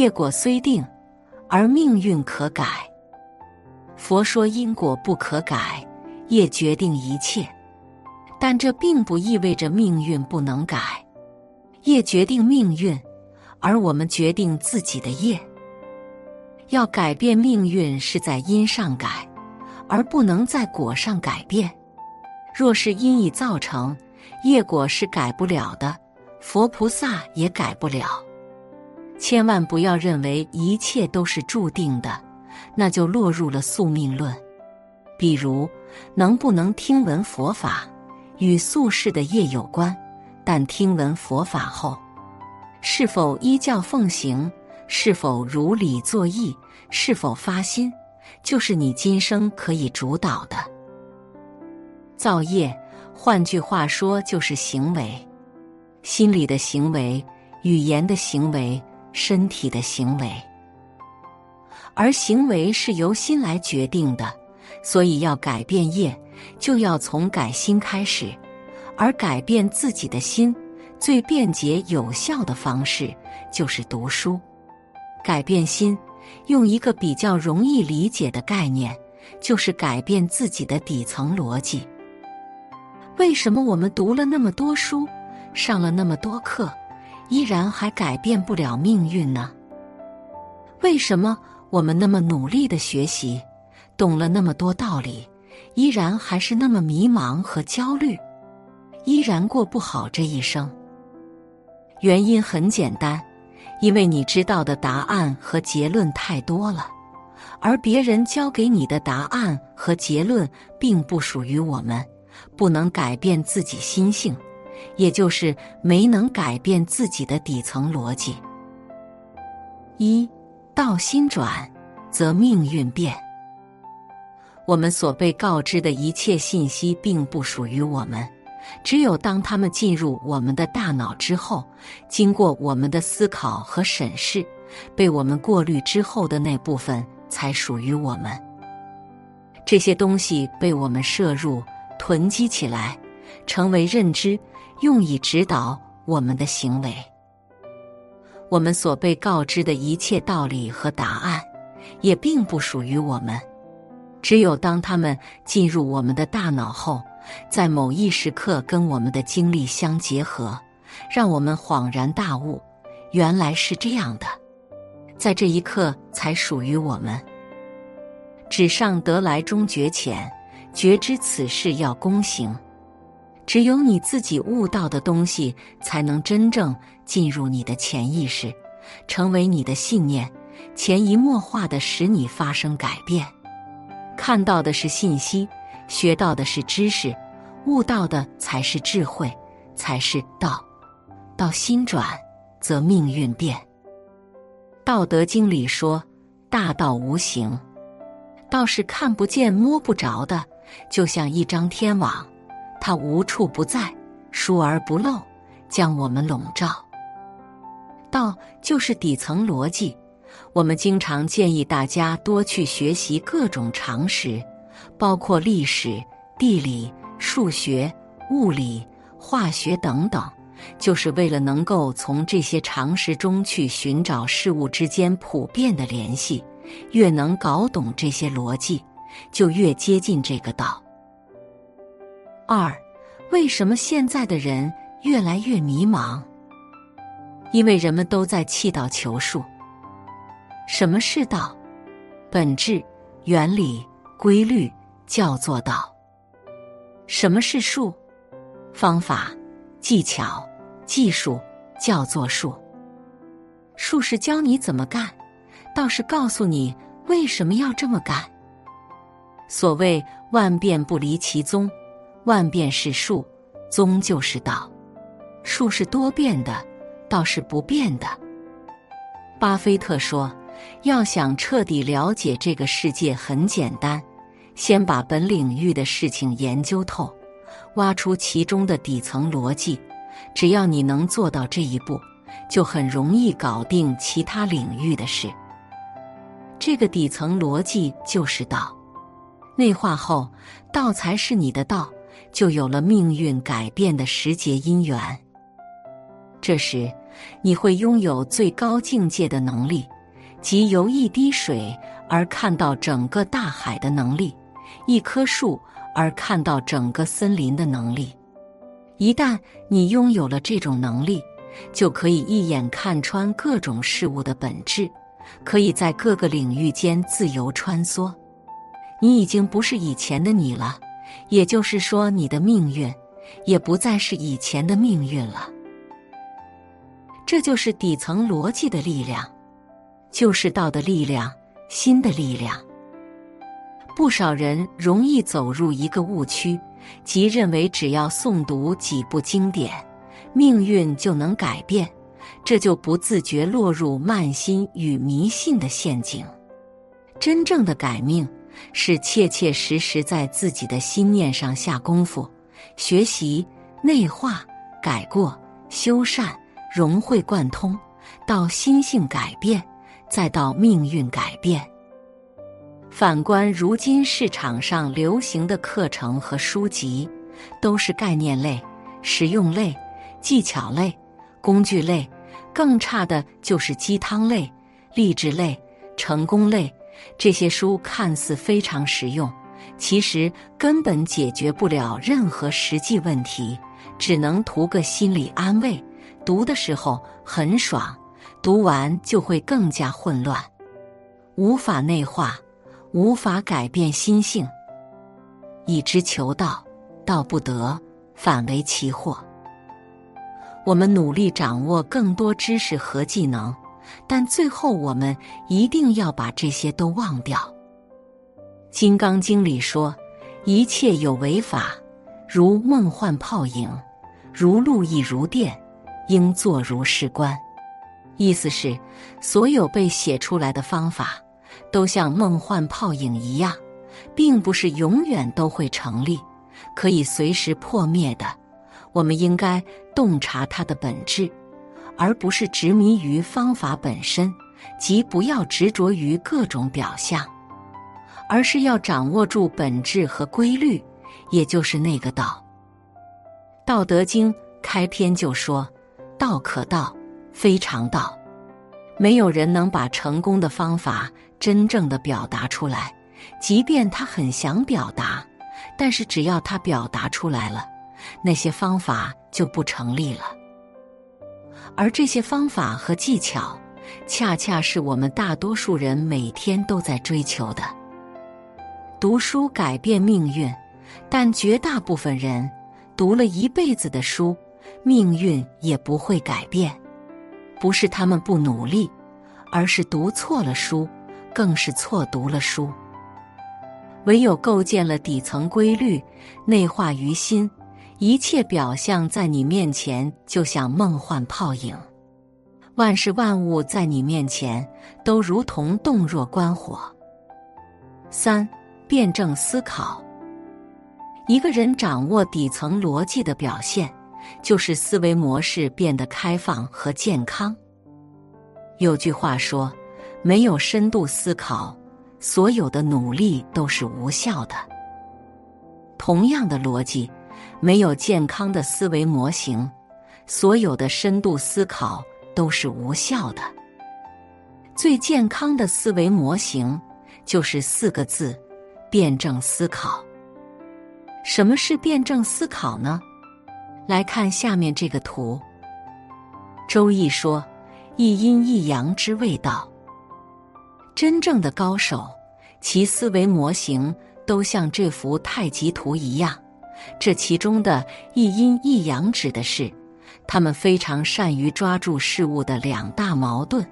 业果虽定，而命运可改。佛说因果不可改，业决定一切，但这并不意味着命运不能改。业决定命运，而我们决定自己的业。要改变命运，是在因上改，而不能在果上改变。若是因已造成，业果是改不了的，佛菩萨也改不了。千万不要认为一切都是注定的，那就落入了宿命论。比如，能不能听闻佛法，与宿世的业有关；但听闻佛法后，是否依教奉行？是否如理作意？是否发心？就是你今生可以主导的。造业，换句话说就是行为，心理的行为、语言的行为、身体的行为。而行为是由心来决定的，所以要改变业，就要从改心开始。而改变自己的心，最便捷有效的方式就是读书。改变心，用一个比较容易理解的概念，就是改变自己的底层逻辑。为什么我们读了那么多书，上了那么多课，依然还改变不了命运呢？为什么我们那么努力的学习，懂了那么多道理，依然还是那么迷茫和焦虑，依然过不好这一生？原因很简单。因为你知道的答案和结论太多了，而别人教给你的答案和结论并不属于我们，不能改变自己心性，也就是没能改变自己的底层逻辑。一道心转，则命运变。我们所被告知的一切信息并不属于我们。只有当他们进入我们的大脑之后，经过我们的思考和审视，被我们过滤之后的那部分才属于我们。这些东西被我们摄入、囤积起来，成为认知，用以指导我们的行为。我们所被告知的一切道理和答案，也并不属于我们。只有当他们进入我们的大脑后，在某一时刻跟我们的经历相结合，让我们恍然大悟，原来是这样的，在这一刻才属于我们。纸上得来终觉浅，觉知此事要躬行。只有你自己悟到的东西，才能真正进入你的潜意识，成为你的信念，潜移默化的使你发生改变。看到的是信息。学到的是知识，悟到的才是智慧，才是道。道心转，则命运变。《道德经》里说：“大道无形，道是看不见、摸不着的，就像一张天网，它无处不在，疏而不漏，将我们笼罩。道就是底层逻辑。我们经常建议大家多去学习各种常识。”包括历史、地理、数学、物理、化学等等，就是为了能够从这些常识中去寻找事物之间普遍的联系。越能搞懂这些逻辑，就越接近这个道。二，为什么现在的人越来越迷茫？因为人们都在弃道求术。什么是道？本质、原理、规律。叫做道。什么是术？方法、技巧、技术叫做术。术是教你怎么干，道是告诉你为什么要这么干。所谓万变不离其宗，万变是术，宗就是道。术是多变的，道是不变的。巴菲特说：“要想彻底了解这个世界，很简单。”先把本领域的事情研究透，挖出其中的底层逻辑。只要你能做到这一步，就很容易搞定其他领域的事。这个底层逻辑就是道，内化后，道才是你的道，就有了命运改变的时节因缘。这时，你会拥有最高境界的能力，即由一滴水而看到整个大海的能力，一棵树而看到整个森林的能力。一旦你拥有了这种能力，就可以一眼看穿各种事物的本质，可以在各个领域间自由穿梭。你已经不是以前的你了，也就是说，你的命运也不再是以前的命运了。这就是底层逻辑的力量，就是道的力量，心的力量。不少人容易走入一个误区，即认为只要诵读几部经典，命运就能改变，这就不自觉落入慢心与迷信的陷阱。真正的改命，是切切实实在自己的心念上下功夫，学习内化、改过、修缮。融会贯通，到心性改变，再到命运改变。反观如今市场上流行的课程和书籍，都是概念类、实用类、技巧类、工具类，更差的就是鸡汤类、励志类、成功类。这些书看似非常实用，其实根本解决不了任何实际问题，只能图个心理安慰。读的时候很爽，读完就会更加混乱，无法内化，无法改变心性。以之求道，道不得，反为其祸。我们努力掌握更多知识和技能，但最后我们一定要把这些都忘掉。《金刚经》里说：“一切有为法，如梦幻泡影，如露亦如电。”应作如是观，意思是，所有被写出来的方法，都像梦幻泡影一样，并不是永远都会成立，可以随时破灭的。我们应该洞察它的本质，而不是执迷于方法本身，即不要执着于各种表象，而是要掌握住本质和规律，也就是那个道。《道德经》开篇就说。道可道，非常道。没有人能把成功的方法真正的表达出来，即便他很想表达，但是只要他表达出来了，那些方法就不成立了。而这些方法和技巧，恰恰是我们大多数人每天都在追求的。读书改变命运，但绝大部分人读了一辈子的书。命运也不会改变，不是他们不努力，而是读错了书，更是错读了书。唯有构建了底层规律，内化于心，一切表象在你面前就像梦幻泡影，万事万物在你面前都如同洞若观火。三，辩证思考。一个人掌握底层逻辑的表现。就是思维模式变得开放和健康。有句话说：“没有深度思考，所有的努力都是无效的。”同样的逻辑，没有健康的思维模型，所有的深度思考都是无效的。最健康的思维模型就是四个字：辩证思考。什么是辩证思考呢？来看下面这个图。周易说：“一阴一阳之谓道。”真正的高手，其思维模型都像这幅太极图一样。这其中的一阴一阳，指的是他们非常善于抓住事物的两大矛盾，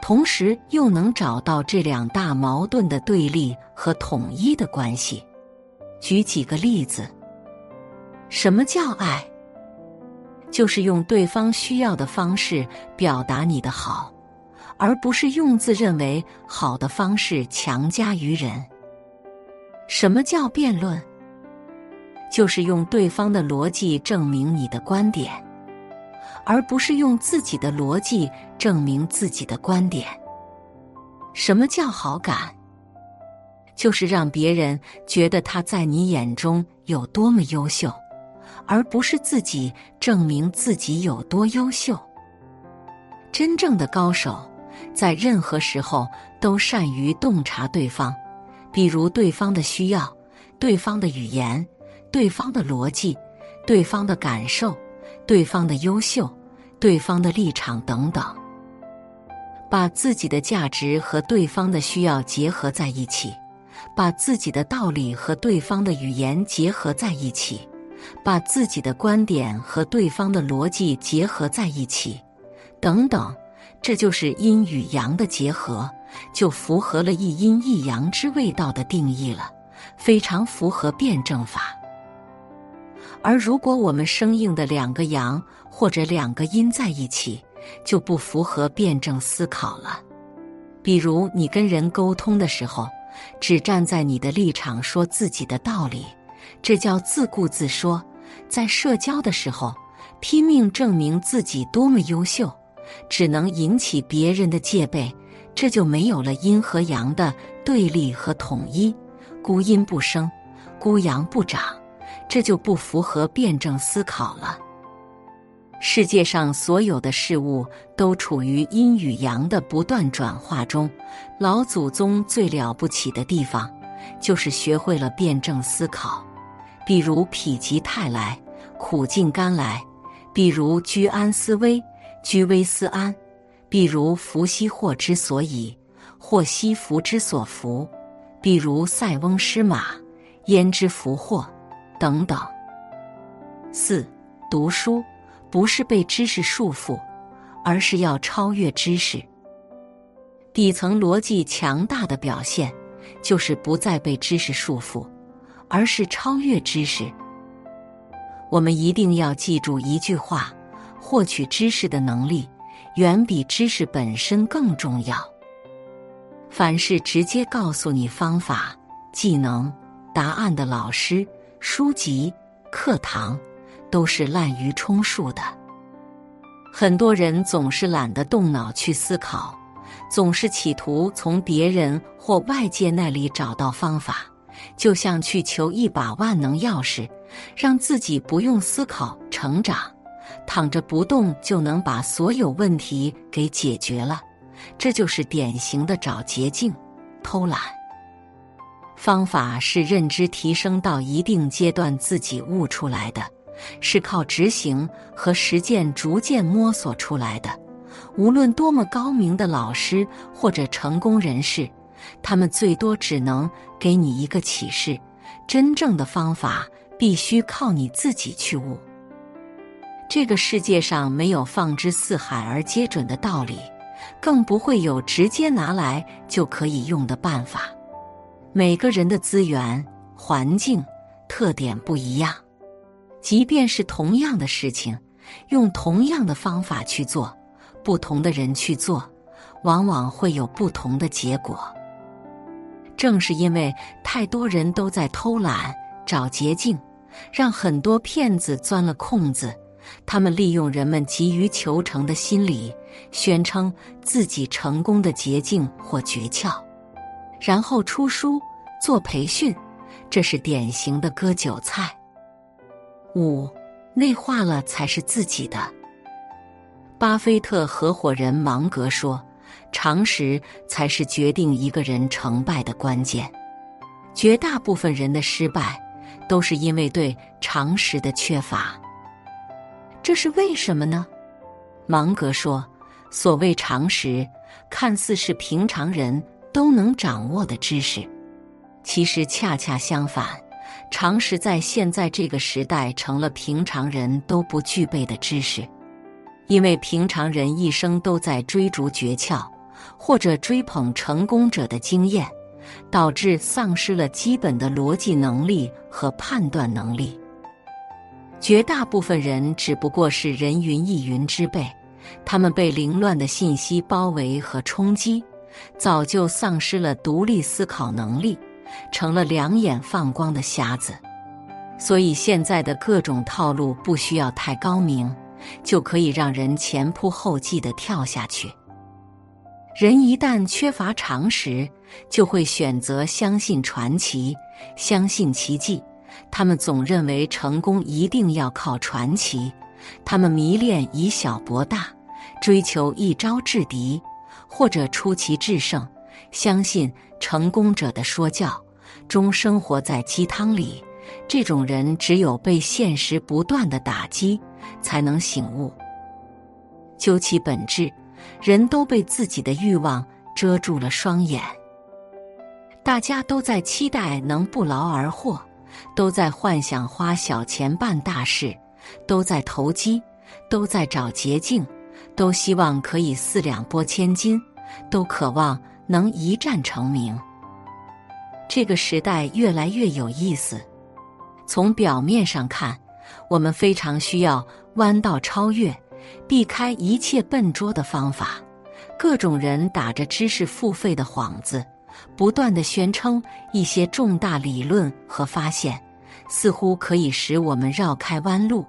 同时又能找到这两大矛盾的对立和统一的关系。举几个例子：什么叫爱？就是用对方需要的方式表达你的好，而不是用自认为好的方式强加于人。什么叫辩论？就是用对方的逻辑证明你的观点，而不是用自己的逻辑证明自己的观点。什么叫好感？就是让别人觉得他在你眼中有多么优秀。而不是自己证明自己有多优秀。真正的高手，在任何时候都善于洞察对方，比如对方的需要、对方的语言、对方的逻辑、对方的感受、对方的优秀、对方的立场等等，把自己的价值和对方的需要结合在一起。把自己的道理和对方的语言结合在一起，把自己的观点和对方的逻辑结合在一起，等等，这就是阴与阳的结合，就符合了一阴一阳之谓道的定义了，非常符合辩证法。而如果我们生硬的两个阳或者两个阴在一起，就不符合辩证思考了。比如你跟人沟通的时候。只站在你的立场说自己的道理，这叫自顾自说；在社交的时候，拼命证明自己多么优秀，只能引起别人的戒备，这就没有了阴和阳的对立和统一，孤阴不生，孤阳不长，这就不符合辩证思考了。世界上所有的事物都处于阴与阳的不断转化中。老祖宗最了不起的地方，就是学会了辩证思考。比如“否极泰来，苦尽甘来”；比如“居安思危，居危思安”；比如“福兮祸之所以，祸兮福之所伏”；比如“塞翁失马，焉知福祸”等等。四读书。不是被知识束缚，而是要超越知识。底层逻辑强大的表现，就是不再被知识束缚，而是超越知识。我们一定要记住一句话：获取知识的能力，远比知识本身更重要。凡是直接告诉你方法、技能、答案的老师、书籍、课堂。都是滥竽充数的。很多人总是懒得动脑去思考，总是企图从别人或外界那里找到方法，就像去求一把万能钥匙，让自己不用思考成长，躺着不动就能把所有问题给解决了。这就是典型的找捷径、偷懒。方法是认知提升到一定阶段自己悟出来的。是靠执行和实践逐渐摸索出来的。无论多么高明的老师或者成功人士，他们最多只能给你一个启示。真正的方法必须靠你自己去悟。这个世界上没有放之四海而皆准的道理，更不会有直接拿来就可以用的办法。每个人的资源、环境、特点不一样。即便是同样的事情，用同样的方法去做，不同的人去做，往往会有不同的结果。正是因为太多人都在偷懒、找捷径，让很多骗子钻了空子。他们利用人们急于求成的心理，宣称自己成功的捷径或诀窍，然后出书做培训，这是典型的割韭菜。五，内化了才是自己的。巴菲特合伙人芒格说：“常识才是决定一个人成败的关键。绝大部分人的失败，都是因为对常识的缺乏。这是为什么呢？”芒格说：“所谓常识，看似是平常人都能掌握的知识，其实恰恰相反。”常识在现在这个时代成了平常人都不具备的知识，因为平常人一生都在追逐诀窍，或者追捧成功者的经验，导致丧失了基本的逻辑能力和判断能力。绝大部分人只不过是人云亦云之辈，他们被凌乱的信息包围和冲击，早就丧失了独立思考能力。成了两眼放光的瞎子，所以现在的各种套路不需要太高明，就可以让人前仆后继的跳下去。人一旦缺乏常识，就会选择相信传奇，相信奇迹。他们总认为成功一定要靠传奇，他们迷恋以小博大，追求一招制敌，或者出奇制胜，相信成功者的说教，终生活在鸡汤里。这种人只有被现实不断的打击，才能醒悟。究其本质，人都被自己的欲望遮住了双眼。大家都在期待能不劳而获，都在幻想花小钱办大事，都在投机，都在找捷径，都希望可以四两拨千斤，都渴望能一战成名。这个时代越来越有意思。从表面上看，我们非常需要弯道超越，避开一切笨拙的方法。各种人打着知识付费的幌子，不断的宣称一些重大理论和发现，似乎可以使我们绕开弯路。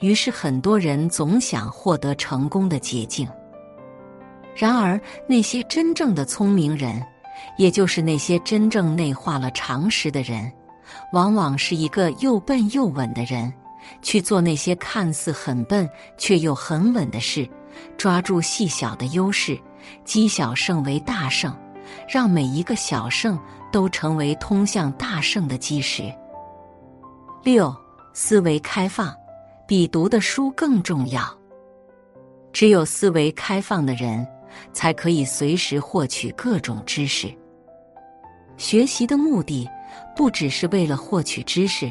于是，很多人总想获得成功的捷径。然而，那些真正的聪明人，也就是那些真正内化了常识的人。往往是一个又笨又稳的人，去做那些看似很笨却又很稳的事，抓住细小的优势，积小胜为大胜，让每一个小胜都成为通向大胜的基石。六，思维开放，比读的书更重要。只有思维开放的人，才可以随时获取各种知识。学习的目的。不只是为了获取知识，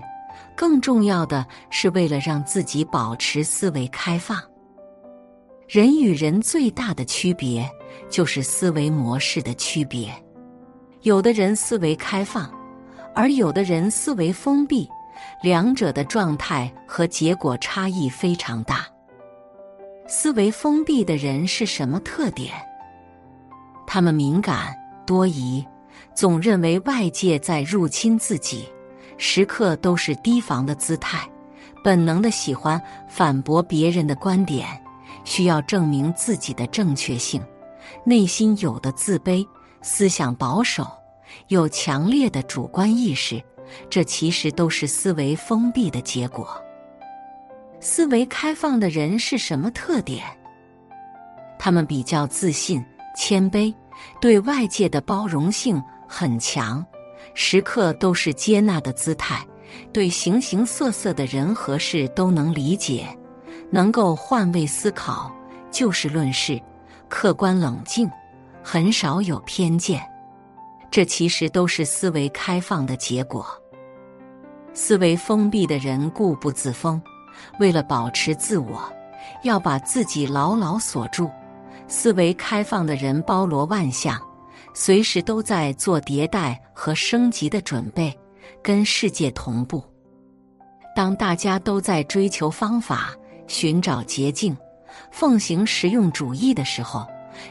更重要的是为了让自己保持思维开放。人与人最大的区别就是思维模式的区别。有的人思维开放，而有的人思维封闭，两者的状态和结果差异非常大。思维封闭的人是什么特点？他们敏感多疑。总认为外界在入侵自己，时刻都是提防的姿态，本能的喜欢反驳别人的观点，需要证明自己的正确性，内心有的自卑，思想保守，有强烈的主观意识，这其实都是思维封闭的结果。思维开放的人是什么特点？他们比较自信、谦卑，对外界的包容性。很强，时刻都是接纳的姿态，对形形色色的人和事都能理解，能够换位思考，就事论事，客观冷静，很少有偏见。这其实都是思维开放的结果。思维封闭的人固步自封，为了保持自我，要把自己牢牢锁住；思维开放的人包罗万象。随时都在做迭代和升级的准备，跟世界同步。当大家都在追求方法、寻找捷径、奉行实用主义的时候，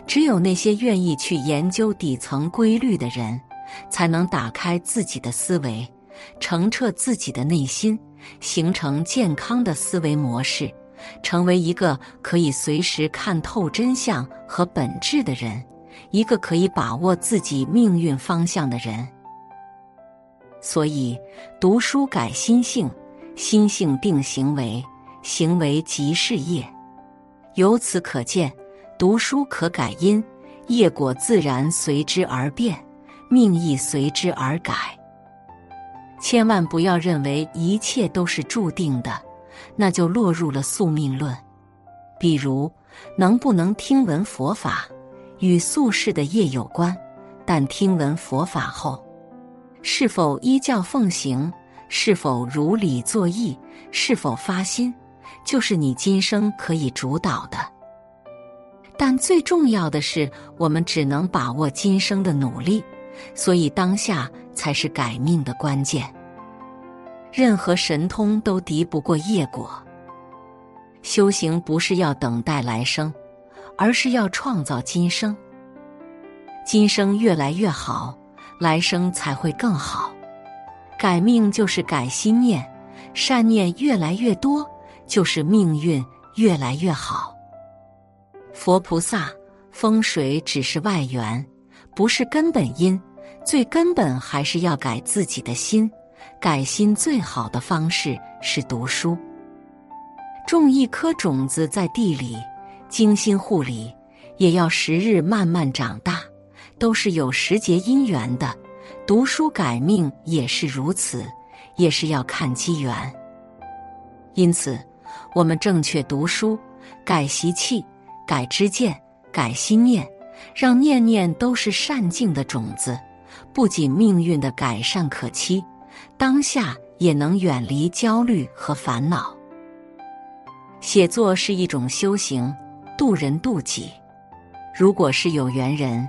只有那些愿意去研究底层规律的人，才能打开自己的思维，澄澈自己的内心，形成健康的思维模式，成为一个可以随时看透真相和本质的人。一个可以把握自己命运方向的人，所以读书改心性，心性定行为，行为即事业。由此可见，读书可改因，业果自然随之而变，命亦随之而改。千万不要认为一切都是注定的，那就落入了宿命论。比如，能不能听闻佛法？与宿世的业有关，但听闻佛法后，是否依教奉行，是否如理作意，是否发心，就是你今生可以主导的。但最重要的是，我们只能把握今生的努力，所以当下才是改命的关键。任何神通都敌不过业果。修行不是要等待来生。而是要创造今生，今生越来越好，来生才会更好。改命就是改心念，善念越来越多，就是命运越来越好。佛菩萨风水只是外缘，不是根本因，最根本还是要改自己的心。改心最好的方式是读书，种一颗种子在地里。精心护理，也要时日慢慢长大，都是有时节因缘的。读书改命也是如此，也是要看机缘。因此，我们正确读书，改习气，改知见，改心念，让念念都是善境的种子，不仅命运的改善可期，当下也能远离焦虑和烦恼。写作是一种修行，渡人渡己。如果是有缘人，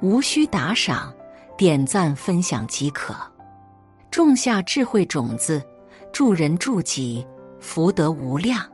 无需打赏。点赞分享即可，种下智慧种子，助人助己，福德无量。